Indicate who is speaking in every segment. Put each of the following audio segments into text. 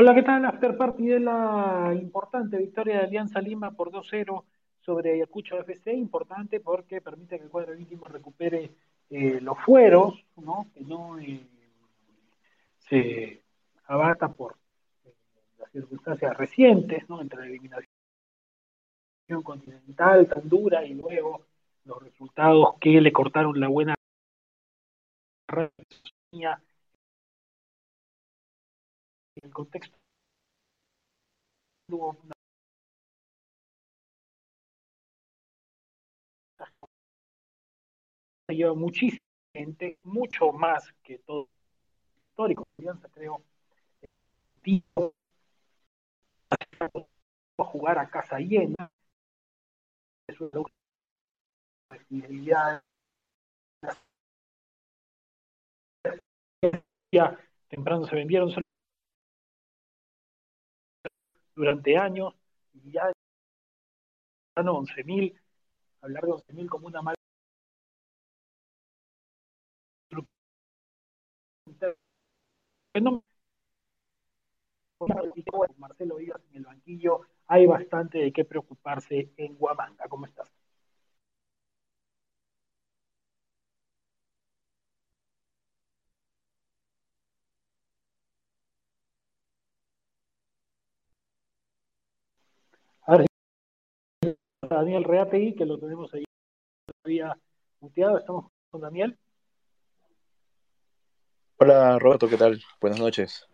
Speaker 1: Hola, ¿qué tal? After party de la importante victoria de Alianza Lima por 2-0 sobre Ayacucho FC, importante porque permite que el cuadro íntimo recupere eh, los fueros, ¿no? que no eh, se abata por eh, las circunstancias recientes, ¿no? entre la eliminación continental tan dura y luego los resultados que le cortaron la buena en el contexto. Lleva muchísima gente, mucho más que todo histórico, creo, jugar a casa llena, ya temprano se vendieron durante años y ya no 11.000, hablar de 11.000 como una mala Marcelo Díaz en el banquillo, hay bastante de qué preocuparse en Huamanga. ¿Cómo estás? Daniel Reategui, que lo tenemos ahí todavía muteado. Estamos con Daniel.
Speaker 2: Hola Roberto, ¿qué tal? Buenas noches.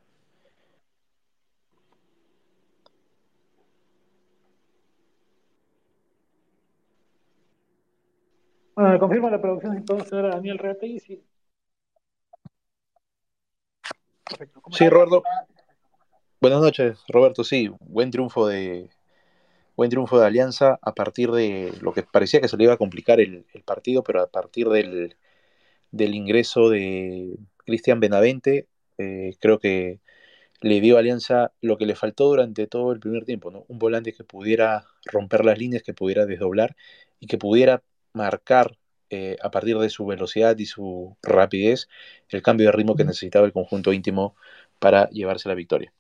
Speaker 1: Bueno, confirma la producción si podemos tener a Daniel Reategui. Sí.
Speaker 2: Perfecto. Sí, Roberto. Buenas noches, Roberto. Sí, buen triunfo de, buen triunfo de Alianza a partir de lo que parecía que se le iba a complicar el, partido, pero a partir del, ingreso de Cristian Benavente, eh, creo que le dio a Alianza lo que le faltó durante todo el primer tiempo, ¿no? Un volante que pudiera romper las líneas, que pudiera desdoblar y que pudiera marcar eh, a partir de su velocidad y su rapidez el cambio de ritmo que necesitaba el conjunto íntimo para llevarse la victoria.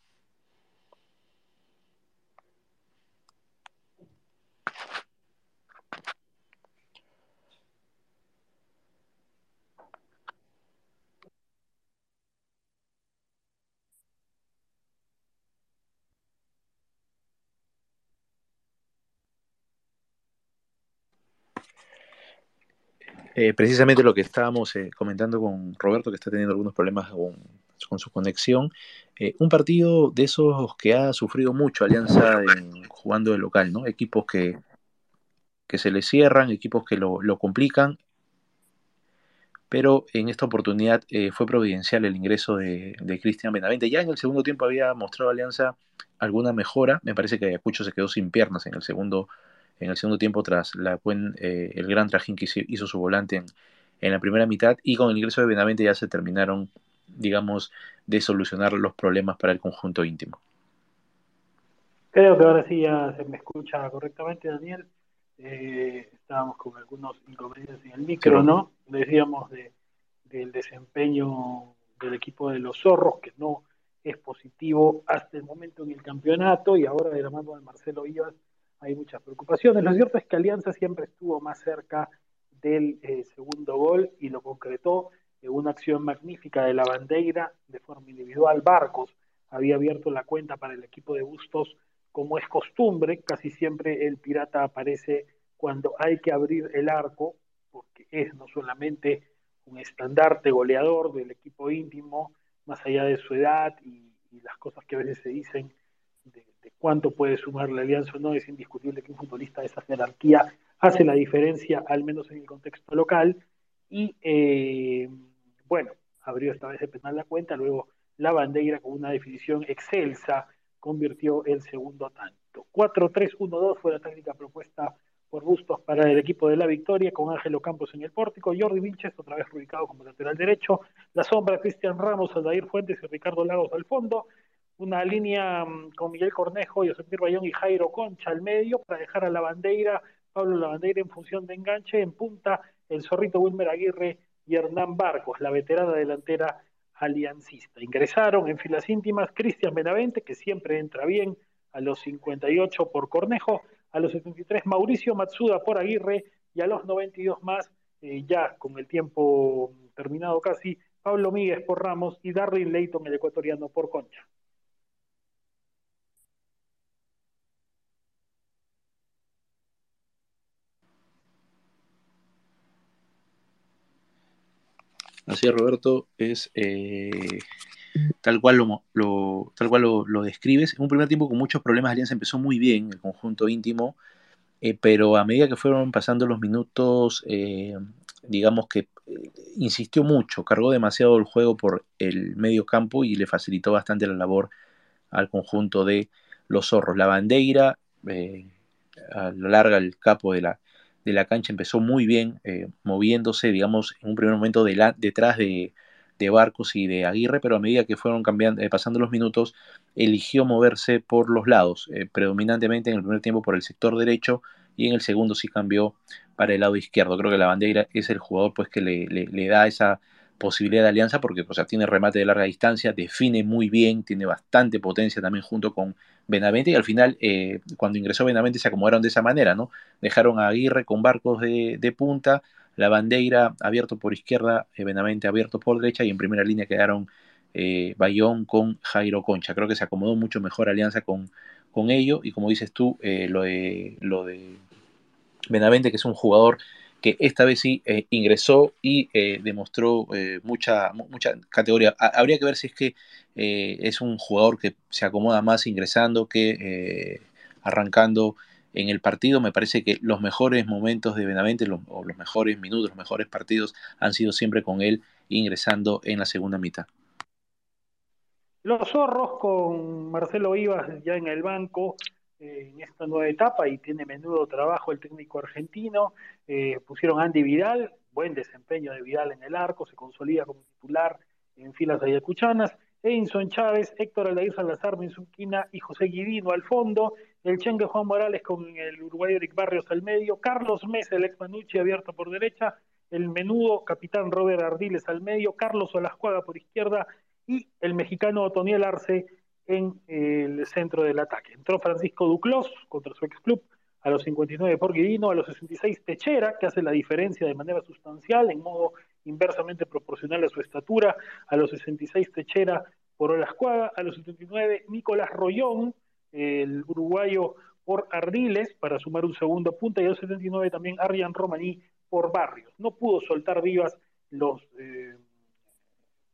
Speaker 2: Eh, precisamente lo que estábamos eh, comentando con Roberto, que está teniendo algunos problemas con, su conexión. Eh, un partido de esos que ha sufrido mucho Alianza en, jugando de local, ¿no? Equipos que, que se le cierran, equipos que lo, complican, pero en esta oportunidad fue providencial el ingreso de, Cristian Benavente. Ya en el segundo tiempo había mostrado Alianza alguna mejora, me parece que Ayacucho se quedó sin piernas en el segundo en el segundo tiempo tras la buen, eh, el gran trajín que hizo su volante en, en, la primera mitad y con el ingreso de Benavente ya se terminaron, digamos, de solucionar los problemas para el conjunto íntimo.
Speaker 1: Creo que ahora sí ya se me escucha correctamente, Daniel. Eh, estábamos con algunos inconvenientes en el micro, ¿no? Decíamos de, del desempeño del equipo de los zorros, que no es positivo hasta el momento en el campeonato, y ahora de la mano de Marcelo Vivas hay muchas preocupaciones. Lo cierto es que Alianza siempre estuvo más cerca del eh, segundo gol y lo concretó en una acción magnífica de la bandera de forma individual. Barcos había abierto la cuenta para el equipo de Bustos como es costumbre, casi siempre el pirata aparece cuando hay que abrir el arco, porque es no solamente un estandarte goleador del equipo íntimo, más allá de su edad y las cosas que a veces se dicen de, cuánto puede sumar la alianza o no, es indiscutible que un futbolista de esa jerarquía hace la diferencia, al menos en el contexto local. Y eh, bueno, abrió esta vez el penal la cuenta, luego la bandera con una definición excelsa convirtió el segundo tanto. 4-3-1-2 fue la técnica propuesta por Bustos para el equipo de la victoria, con Ángelo Campos en el pórtico, Jordi Vilches otra vez ubicado como lateral derecho, la sombra Cristian Ramos, Aldair Fuentes y Ricardo Lagos al fondo, una línea mm, con Miguel Cornejo, José Bayón y Jairo Concha al medio para dejar a la bandera, Pablo Lavandeira en función de enganche, en punta el zorrito Wilmer Aguirre y Hernán Barcos, la veterana delantera aliancista. Ingresaron en filas íntimas Cristian Benavente, que siempre entra bien, a los 58 por Cornejo, a los 73 Mauricio Matsuda por Aguirre y a los 92 más, eh, ya con el tiempo terminado casi, Pablo Míguez por Ramos y Darwin Leighton, el ecuatoriano, por Concha.
Speaker 2: Así es, Roberto, es eh, tal cual, lo, tal cual lo, describes. En un primer tiempo con muchos problemas, Alianza empezó muy bien, el conjunto íntimo, eh, pero a medida que fueron pasando los minutos, eh, digamos que insistió mucho, cargó demasiado el juego por el medio campo y le facilitó bastante la labor al conjunto de los zorros. La bandera, a lo largo el capo de la, de la cancha empezó muy bien, eh, moviéndose, digamos, en un primer momento detrás de, Barcos y de Aguirre, pero a medida que fueron cambiando, eh, pasando los minutos, eligió moverse por los lados, eh, predominantemente en el primer tiempo por el sector derecho y en el segundo sí cambió para el lado izquierdo. Creo que la bandera es el jugador pues, que le, le da esa posibilidad de alianza porque o sea, tiene remate de larga distancia, define muy bien, tiene bastante potencia también junto con Benavente y al final eh, cuando ingresó Benavente se acomodaron de esa manera, ¿no? Dejaron a Aguirre con barcos de, punta, la bandera abierto por izquierda, eh, Benavente abierto por derecha y en primera línea quedaron eh, Bayón con Jairo Concha. Creo que se acomodó mucho mejor alianza con, con ello y como dices tú, lo, de, lo de Benavente que es un jugador que esta vez sí eh, ingresó y eh, demostró eh, mucha, mucha categoría. habría que ver si es que es un jugador que se acomoda más ingresando que arrancando en el partido. Me parece que los mejores momentos de Benavente, o los mejores minutos, los mejores partidos han sido siempre con él ingresando en la segunda mitad.
Speaker 1: Los zorros con Marcelo Vivas ya en el banco, en esta nueva etapa y tiene menudo trabajo el técnico argentino. Eh, pusieron Andy Vidal, buen desempeño de Vidal en el arco, se consolida como titular en filas ayacuchanas. Edinson Chávez, Héctor Aldair Salazar, Menzuquina y José Guidino al fondo. El Chengue Juan Morales con el uruguayo Eric Barrios al medio. Carlos Mesa, el ex Manucci, abierto por derecha. El menudo capitán Robert Ardiles al medio. Carlos Olascuaga por izquierda. Y el mexicano Otoniel Arce en el centro del ataque. Entró Francisco Duclos contra su ex club a los 59 por Guidino, a los 66 Techera, que hace la diferencia de manera sustancial, en modo inversamente proporcional a su estatura, a los 66 Techera por Olascuaga, a los 79 Nicolás Rollón, el uruguayo por Ardiles, para sumar un segundo punto, y a los 79 también Arian Romaní por Barrios. No pudo soltar vivas los eh,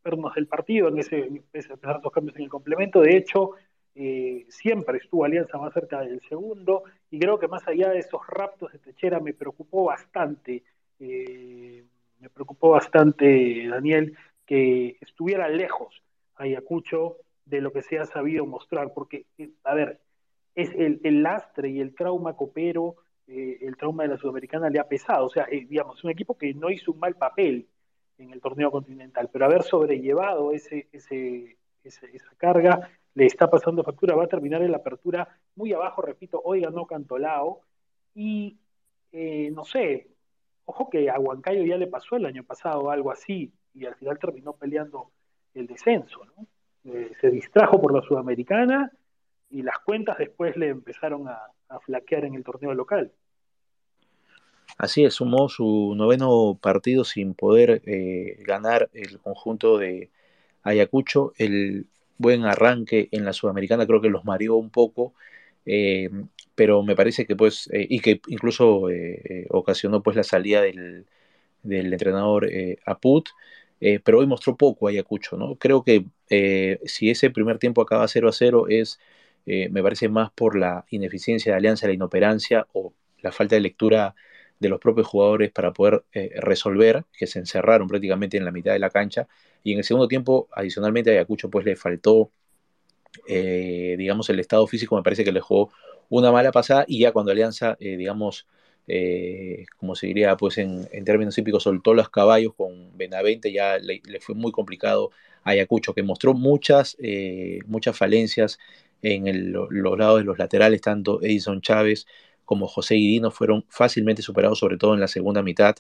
Speaker 1: pernos del partido, en ese, esos cambios en el complemento. De hecho, eh, siempre estuvo Alianza más cerca del segundo, y creo que más allá de esos raptos de Techera me preocupó bastante, eh, me preocupó bastante, Daniel, que estuviera lejos Ayacucho de lo que se ha sabido mostrar, porque, eh, a ver, es el, el lastre y el trauma copero, el trauma de la Sudamericana le ha pesado, o sea, digamos, un equipo que no hizo un mal papel, en el torneo continental, pero haber sobrellevado ese, ese, esa carga le está pasando factura, va a terminar en la apertura muy abajo, repito, hoy ganó Cantolao y eh, no sé, ojo que a Huancayo ya le pasó el año pasado algo así y al final terminó peleando el descenso, ¿no? Eh, se distrajo por la Sudamericana y las cuentas después le empezaron a flaquear en el torneo local.
Speaker 2: Así es, sumó su noveno partido sin poder eh, ganar el conjunto de Ayacucho. El buen arranque en la Sudamericana creo que los mareó un poco, eh, pero me parece que pues, eh, y que incluso ocasionó pues la salida del, del entrenador Aput, pero hoy mostró poco Ayacucho, ¿no? Creo que si ese primer tiempo acaba 0 a 0 es, me parece más por la ineficiencia de Alianza, la inoperancia o la falta de lectura de los propios jugadores para poder eh, resolver, que se encerraron prácticamente en la mitad de la cancha. Y en el segundo tiempo, adicionalmente, a Ayacucho pues le faltó, eh, digamos, el estado físico, me parece que le jugó una mala pasada y ya cuando Alianza, eh, digamos, como se diría, pues en, términos típicos, soltó los caballos con Benavente, ya le, fue muy complicado a Ayacucho, que mostró muchas, muchas falencias en los lados de los laterales, tanto Edison Chávez como José Guidino fueron fácilmente superados, sobre todo en la segunda mitad,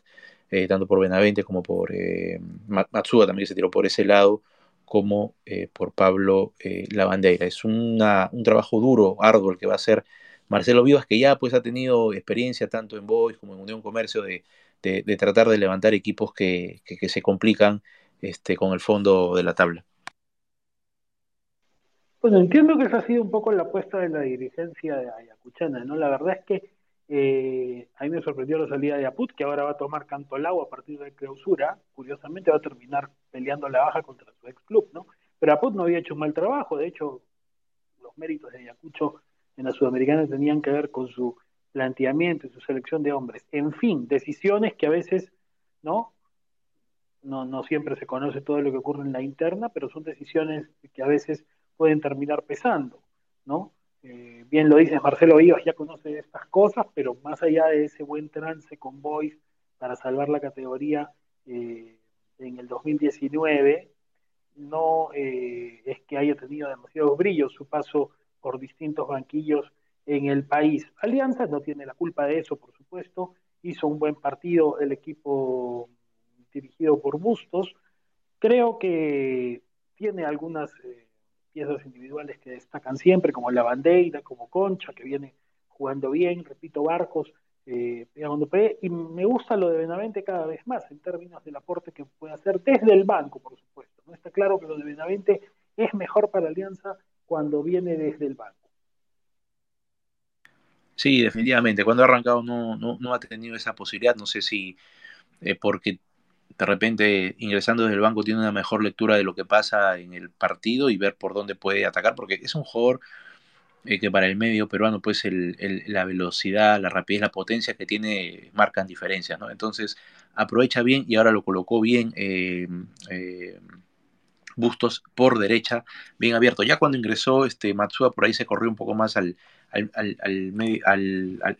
Speaker 2: eh, tanto por Benavente como por eh, Matsuda también se tiró por ese lado, como por Pablo Lavandeira. Es un trabajo duro, arduo el que va a hacer Marcelo Vivas, que ya pues ha tenido experiencia tanto en Boys como en Unión Comercio de, tratar de levantar equipos que, se complican este, con el fondo de la tabla.
Speaker 1: Bueno, entiendo que esa ha sido un poco la apuesta de la dirigencia de Ayacuchana, ¿no? La verdad es que eh, me sorprendió la salida de Aput, que ahora va a tomar canto al agua a partir de clausura. Curiosamente va a terminar peleando la baja contra su ex club, ¿no? Pero Aput no había hecho un mal trabajo, de hecho, los méritos de Ayacucho en la Sudamericana tenían que ver con su planteamiento y su selección de hombres. En fin, decisiones que a veces, ¿no? No, no siempre se conoce todo lo que ocurre en la interna, pero son decisiones que a veces pueden terminar pesando, ¿no? Eh, bien lo dices, Marcelo Vivas ya conoce estas cosas, pero más allá de ese buen trance con Boys para salvar la categoría eh, en el 2019, no eh, es que haya tenido demasiados brillos su paso por distintos banquillos en el país. Alianza no tiene la culpa de eso, por supuesto. Hizo un buen partido el equipo dirigido por Bustos. Creo que tiene algunas piezas individuales que destacan siempre, como la Bandeira, como Concha, que viene jugando bien, repito, Barcos, eh, y me gusta lo de Benavente cada vez más en términos del aporte que puede hacer desde el banco, por supuesto. No está claro que lo de Benavente es mejor para Alianza cuando viene desde el banco.
Speaker 2: Sí, definitivamente. Cuando ha arrancado no, no, ha tenido esa posibilidad. No sé si eh, porque de repente ingresando desde el banco tiene una mejor lectura de lo que pasa en el partido y ver por dónde puede atacar, porque es un jugador eh, que para el medio peruano pues la velocidad, la rapidez, la potencia que tiene marcan diferencias, ¿no? Entonces aprovecha bien y ahora lo colocó bien eh, Bustos por derecha, bien abierto. Ya cuando ingresó este Matsuda por ahí se corrió un poco más al, al,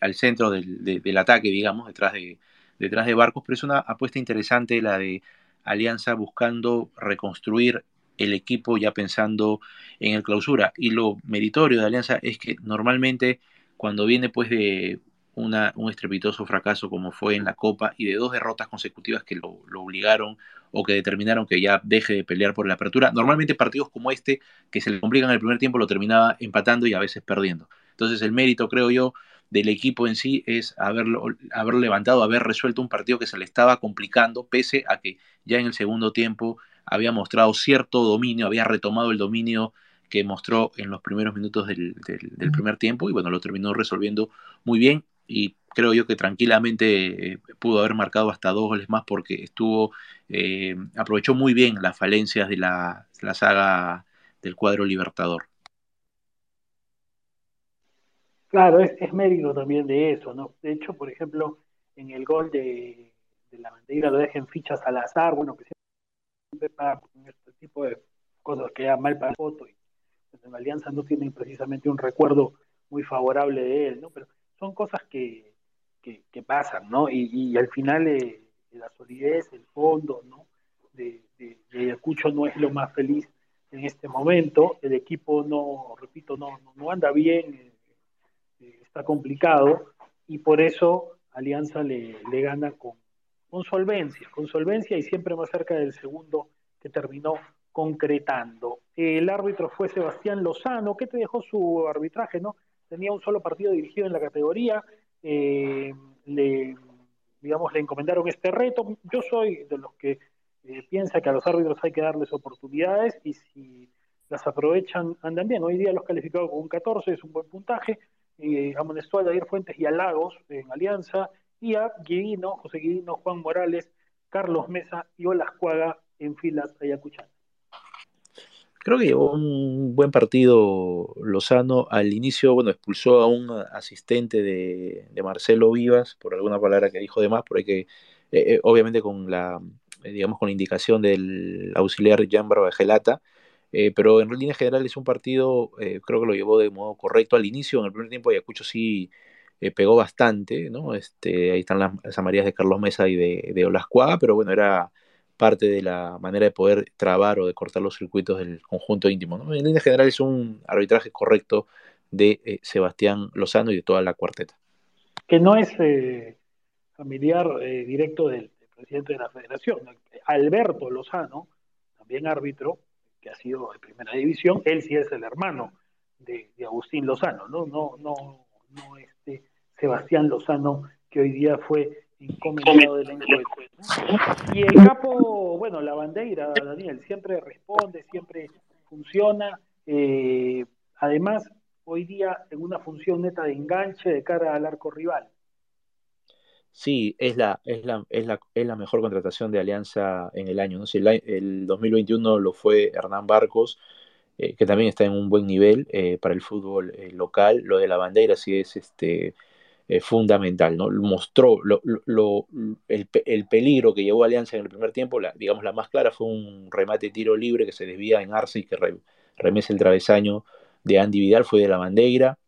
Speaker 2: al, centro del, ataque, digamos, detrás de, detrás de Barcos, pero es una apuesta interesante la de Alianza buscando reconstruir el equipo ya pensando en el clausura. Y lo meritorio de Alianza es que normalmente cuando viene pues de un estrepitoso fracaso como fue en la Copa y de dos derrotas consecutivas que lo, obligaron o que determinaron que ya deje de pelear por la apertura. Normalmente partidos como este, que se le complican el primer tiempo, lo terminaba empatando y a veces perdiendo. Entonces el mérito, creo yo, del equipo en sí es haberlo, haber levantado, haber resuelto un partido que se le estaba complicando, pese a que ya en el segundo tiempo había mostrado cierto dominio, había retomado el dominio que mostró en los primeros minutos del, del primer tiempo y bueno, lo terminó resolviendo muy bien y creo yo que tranquilamente eh, pudo haber marcado hasta dos goles más porque estuvo eh, aprovechó muy bien las falencias de la, saga del cuadro Libertador.
Speaker 1: Claro, es, mérito también de eso, ¿no? De hecho, por ejemplo, en el gol de, la bandera lo dejen fichas al azar, bueno, que siempre para este tipo de cosas que mal para foto y pues, en la Alianza no tienen precisamente un recuerdo muy favorable de él, ¿no? Pero son cosas que, que, pasan, ¿no? Y, al final eh, la solidez, el fondo, ¿no? De, de, Ayacucho no es lo más feliz en este momento. El equipo no, repito, no, no anda bien, eh, está complicado y por eso Alianza le, le gana con, con solvencia, con solvencia y siempre más cerca del segundo que terminó concretando. El árbitro fue Sebastián Lozano. ¿Qué te dejó su arbitraje, no? tenía un solo partido dirigido en la categoría, eh, le, digamos, le encomendaron este reto. Yo soy de los que eh, piensa que a los árbitros hay que darles oportunidades y si las aprovechan, andan bien. Hoy día los calificados con un 14 es un buen puntaje. Eh, amonestó a David Fuentes y a Lagos en Alianza y a Guidino, José Guidino, Juan Morales, Carlos Mesa y Olascuaga en filas ayacuchanas.
Speaker 2: Creo que llevó un buen partido Lozano. Al inicio, bueno, expulsó a un asistente de, Marcelo Vivas por alguna palabra que dijo de más, por que, eh, eh, obviamente con la, eh, digamos, con la indicación del auxiliar Jan Barbagelata, pero en línea general es un partido, creo que lo llevó de modo correcto. Al inicio, en el primer tiempo, Ayacucho sí pegó bastante, ¿no? Este, ahí están las, amarillas de Carlos Mesa y de, de Olascuaga, pero bueno, era parte de la manera de poder trabar o de cortar los circuitos del conjunto íntimo. En línea general es un arbitraje correcto de eh, Sebastián Lozano y de toda la cuarteta.
Speaker 1: Que no es eh, familiar eh, directo del, presidente de la federación. Alberto Lozano, también árbitro, que ha sido de primera división, él sí es el hermano de, Agustín Lozano, ¿no? No, no, no este Sebastián Lozano, que hoy día fue encomendado del encuentro. Y el capo, bueno, la bandera, Daniel, siempre responde, siempre funciona. Eh, además, hoy día en una función neta de enganche de cara al arco rival.
Speaker 2: Sí, es la, es la, es la, es la mejor contratación de Alianza en el año. ¿no? Si el, 2021 lo fue Hernán Barcos, eh, que también está en un buen nivel eh, para el fútbol eh, local. Lo de la bandera sí es este, fundamental. ¿no? Mostró lo, lo, el, el, peligro que llevó Alianza en el primer tiempo. La, digamos, la más clara fue un remate tiro libre que se desvía en Arce y que remesa el travesaño de Andy Vidal. Fue de la bandera.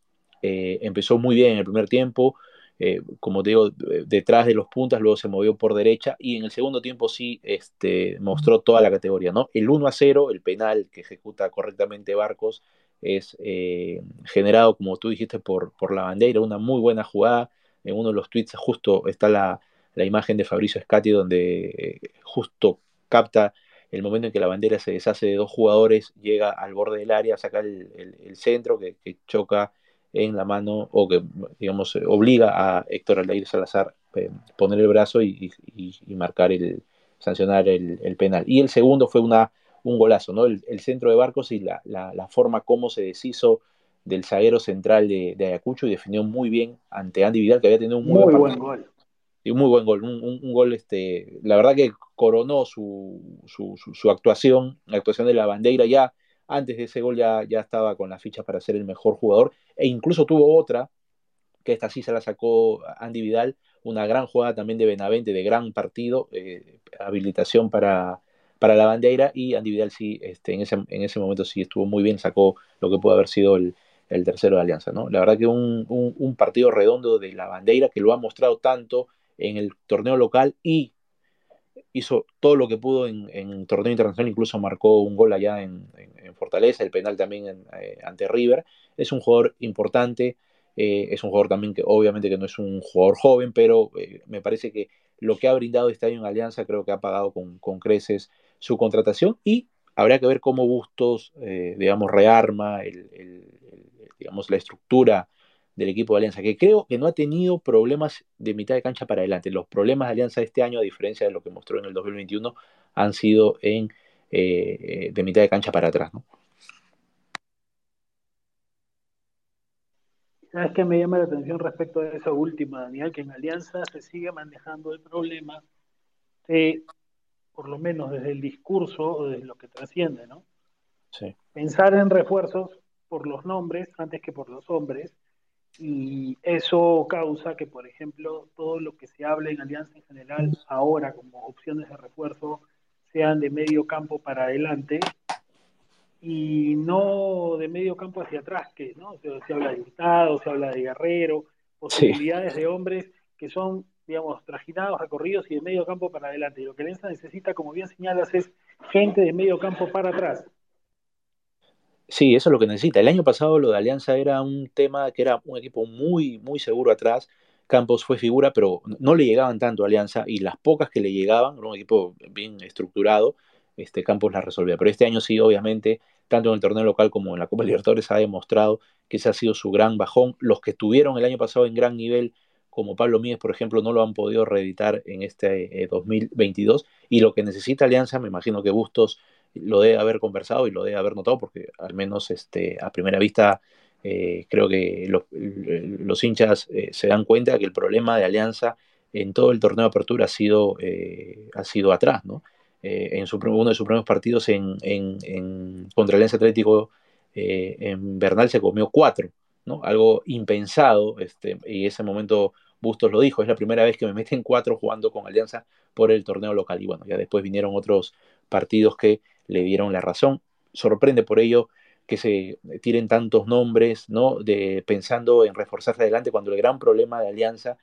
Speaker 2: empezó muy bien en el primer tiempo eh, como te digo, detrás de los puntas, luego se movió por derecha y en el segundo tiempo sí este, mostró toda la categoría. ¿no? El 1 a 0, el penal que ejecuta correctamente Barcos, es eh, generado, como tú dijiste, por, por la bandera, una muy buena jugada. En uno de los tweets justo está la, imagen de Fabricio Scatti donde eh, justo capta el momento en que la bandera se deshace de dos jugadores, llega al borde del área, saca el, centro que, que choca en la mano o que, digamos, obliga a Héctor Aldair Salazar eh, poner el brazo y, marcar el, sancionar el, penal. Y el segundo fue una, un golazo, ¿no? El, centro de Barcos y la, forma como se deshizo del zaguero central de, Ayacucho y definió muy bien ante Andy Vidal, que había tenido un
Speaker 1: muy, buen, gol.
Speaker 2: Y un muy buen gol, un, gol, este, la verdad que coronó su, su, su, actuación, la actuación de la bandera ya antes de ese gol ya, ya estaba con las fichas para ser el mejor jugador e incluso tuvo otra, que esta sí se la sacó Andy Vidal, una gran jugada también de Benavente, de gran partido, eh, habilitación para, para la bandera y Andy Vidal sí, este, en, ese, en ese momento sí estuvo muy bien, sacó lo que pudo haber sido el, tercero de Alianza. ¿no? La verdad que un, un, partido redondo de la bandera que lo ha mostrado tanto en el torneo local y hizo todo lo que pudo en, en torneo internacional, incluso marcó un gol allá en, Fortaleza, el penal también eh, ante River. Es un jugador importante, eh, es un jugador también que obviamente que no es un jugador joven, pero eh, me parece que lo que ha brindado este año en Alianza creo que ha pagado con, con creces su contratación y habrá que ver cómo Bustos, digamos, rearma el, digamos, la estructura del equipo de Alianza, que creo que no ha tenido problemas de mitad de cancha para adelante. Los problemas de Alianza este año, a diferencia de lo que mostró en el 2021, han sido en, eh, de mitad de cancha para atrás. ¿no?
Speaker 1: ¿Sabes qué me llama la atención respecto a esa última, Daniel? Que en Alianza se sigue manejando el problema de, por lo menos desde el discurso o desde lo que trasciende, ¿no?
Speaker 2: Sí.
Speaker 1: Pensar en refuerzos por los nombres antes que por los hombres y eso causa que, por ejemplo, todo lo que se habla en Alianza en general ahora como opciones de refuerzo sean de medio campo para adelante y no de medio campo hacia atrás, que ¿no? se, habla de Hurtado, se habla de Guerrero, posibilidades de hombres que son, digamos, trajinados, recorridos y de medio campo para adelante. Y lo que Alianza necesita, como bien señalas, es gente de medio campo para atrás.
Speaker 2: Sí, eso es lo que necesita. El año pasado lo de Alianza era un tema que era un equipo muy, muy seguro atrás. Campos fue figura, pero no le llegaban tanto a Alianza y las pocas que le llegaban, era un equipo bien estructurado, este Campos las resolvía. Pero este año sí, obviamente, tanto en el torneo local como en la Copa Libertadores ha demostrado que ese ha sido su gran bajón. Los que estuvieron el año pasado en gran nivel, como Pablo Míez, por ejemplo, no lo han podido reeditar en este 2022. Eh, y lo que necesita Alianza, me imagino que Bustos lo debe haber conversado y lo debe haber notado porque al menos este, a primera vista eh, creo que los, hinchas eh, se dan cuenta que el problema de Alianza en todo el torneo de apertura ha sido, eh, ha sido atrás, ¿no? en uno de sus primeros partidos en, en, contra el Alianza Atlético en Bernal se comió cuatro, ¿no? Algo impensado, este, y ese momento Bustos lo dijo, es la primera vez que me meten cuatro jugando con Alianza por el torneo local. Y bueno, ya después vinieron otros partidos que le dieron la razón. Sorprende por ello que se tiren tantos nombres, ¿no? De, pensando en reforzarse adelante cuando el gran problema de Alianza,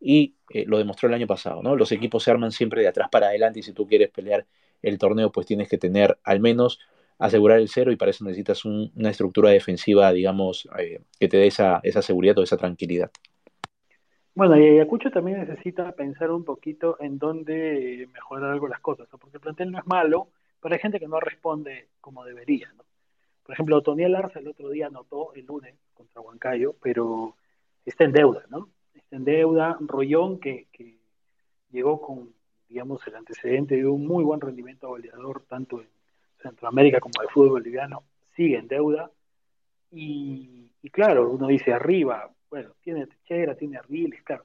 Speaker 2: y eh, lo demostró el año pasado, ¿no? Los equipos se arman siempre de atrás para adelante y si tú quieres pelear el torneo, pues tienes que tener al menos asegurar el cero y para eso necesitas una estructura defensiva, digamos, eh, que te dé esa, esa seguridad o esa tranquilidad.
Speaker 1: Bueno, y Ayacucho también necesita pensar un poquito en dónde mejorar algo las cosas, porque el plantel no es malo, pero hay gente que no responde como debería. ¿no? Por ejemplo, Otoniel Arce el otro día anotó el lunes contra Huancayo, pero está en deuda, ¿no? Está en deuda. Rollón, que, que llegó con, digamos, el antecedente de un muy buen rendimiento goleador, tanto en Centroamérica como de fútbol boliviano, sigue en deuda. Y, claro, uno dice arriba, bueno, tiene Techera, tiene Ardiles, claro,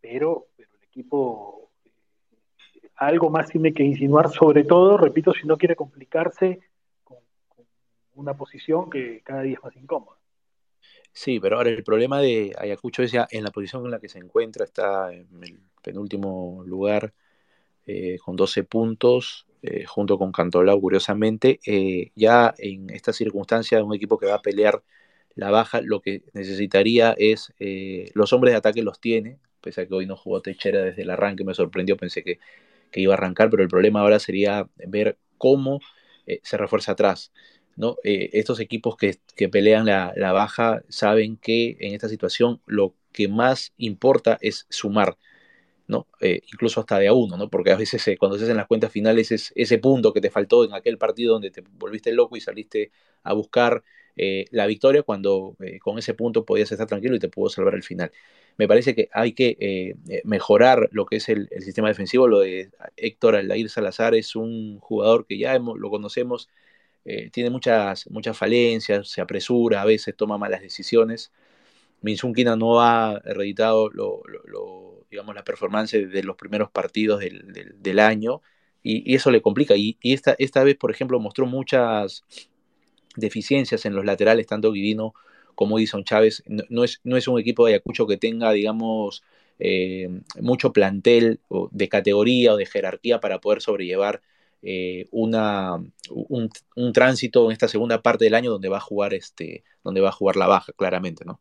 Speaker 1: pero, pero el equipo eh, algo más tiene que insinuar, sobre todo, repito, si no quiere complicarse con, una posición que cada día es más incómoda.
Speaker 2: Sí, pero ahora el problema de Ayacucho es ya en la posición en la que se encuentra, está en el penúltimo lugar eh, con 12 puntos, eh, junto con Cantolao, curiosamente. Eh, ya en esta circunstancia, un equipo que va a pelear la baja, lo que necesitaría es, los hombres de ataque los tiene, pese a que hoy no jugó Techera desde el arranque, me sorprendió, pensé que, iba a arrancar, pero el problema ahora sería ver cómo se refuerza atrás. ¿no? estos equipos que, pelean la, la, baja saben que en esta situación lo que más importa es sumar. ¿no? Eh, incluso hasta de a uno, ¿no? Porque a veces eh, cuando se hacen las cuentas finales es ese punto que te faltó en aquel partido donde te volviste loco y saliste a buscar eh, la victoria cuando con ese punto podías estar tranquilo y te pudo salvar el final. Me parece que hay que mejorar lo que es el, sistema defensivo. Lo de Héctor Aldair Salazar es un jugador que ya lo conocemos, tiene muchas, muchas falencias, se apresura, a veces toma malas decisiones. Minsunkina no ha reeditado lo digamos, la performance de los primeros partidos del, año y, eso le complica. Y, esta, esta vez, por ejemplo, mostró muchas deficiencias en los laterales, tanto Guidino como Edison Chávez. No, es, no es un equipo de Ayacucho que tenga, digamos, eh, mucho plantel de categoría o de jerarquía para poder sobrellevar eh, una, un, un, tránsito en esta segunda parte del año donde va a jugar este, donde va a jugar la baja, claramente, ¿no?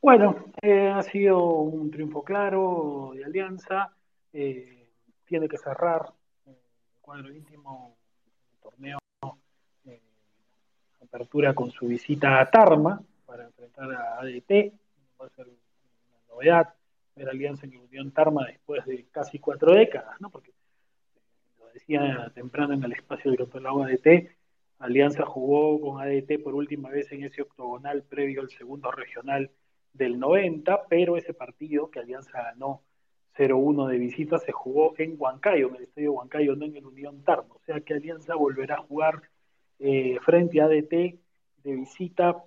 Speaker 1: Bueno, eh, ha sido un triunfo claro de Alianza. Tiene que cerrar el cuadro íntimo torneo eh, apertura con su visita a Tarma para enfrentar a ADT. Va a ser una novedad ver Alianza en Unión Tarma después de casi cuatro décadas, ¿no? Porque lo decía temprano en el espacio del Campeonato ADT, Alianza jugó con ADT por última vez en ese octogonal previo al segundo regional del 90, pero ese partido que Alianza ganó 0-1 de visita se jugó en Huancayo, en el estadio Huancayo, no en el Unión Tarno. O sea que Alianza volverá a jugar eh, frente a ADT de visita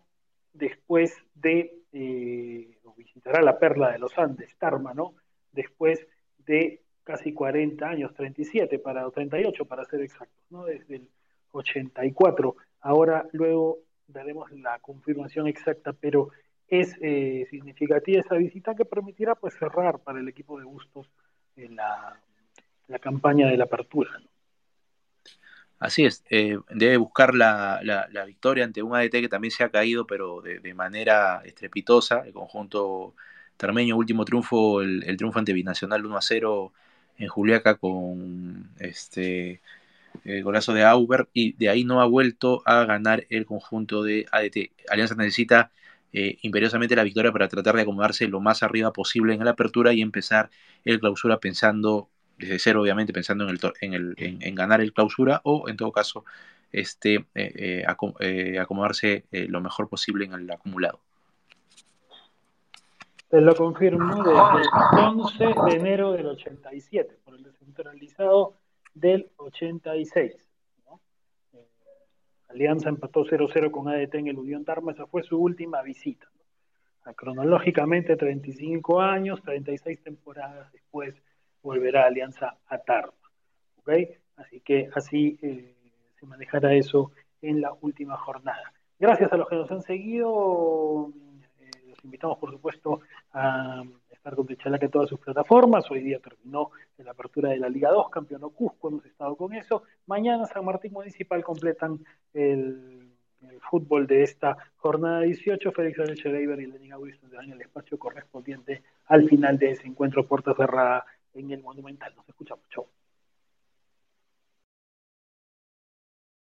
Speaker 1: después de, eh, visitará la Perla de los Andes, Tarma, ¿no? Después de casi 40 años, 37 para, 38 para ser exactos, ¿no? Desde el 84. Ahora, luego daremos la confirmación exacta, pero es eh, significativa esa visita que permitirá pues cerrar para el equipo de Bustos en la, campaña de la apertura.
Speaker 2: Así es, eh, debe buscar la, victoria ante un ADT que también se ha caído, pero de, manera estrepitosa. El conjunto termeño, último triunfo, el, triunfo ante Binacional 1 a 0 en Juliaca con este el golazo de Auber, y de ahí no ha vuelto a ganar el conjunto de ADT. Alianza necesita eh, imperiosamente la victoria para tratar de acomodarse lo más arriba posible en la apertura y empezar el clausura pensando desde cero, obviamente, pensando en, el, en, en, ganar el clausura o en todo caso este, eh, eh, acomodarse lo mejor posible en el acumulado.
Speaker 1: Te lo confirmo desde el 11 de enero del 87, por el descentralizado del 86. Alianza empató 0-0 con ADT en el Unión Tarma, esa fue su última visita. Cronológicamente 35 años, 36 temporadas después volverá Alianza a Tarma. Así que así eh, se manejará eso en la última jornada. Gracias a los que nos han seguido, eh, los invitamos por supuesto a estar con Techalaca en todas sus plataformas. Hoy día terminó la apertura de la Liga 2, campeón Cusco, hemos estado con eso. Mañana San Martín Municipal completan el, fútbol de esta jornada 18. Félix Leiber y Lenin Wilson dan el espacio correspondiente al final de ese encuentro puerta cerrada en el Monumental. Nos escuchamos. Chau.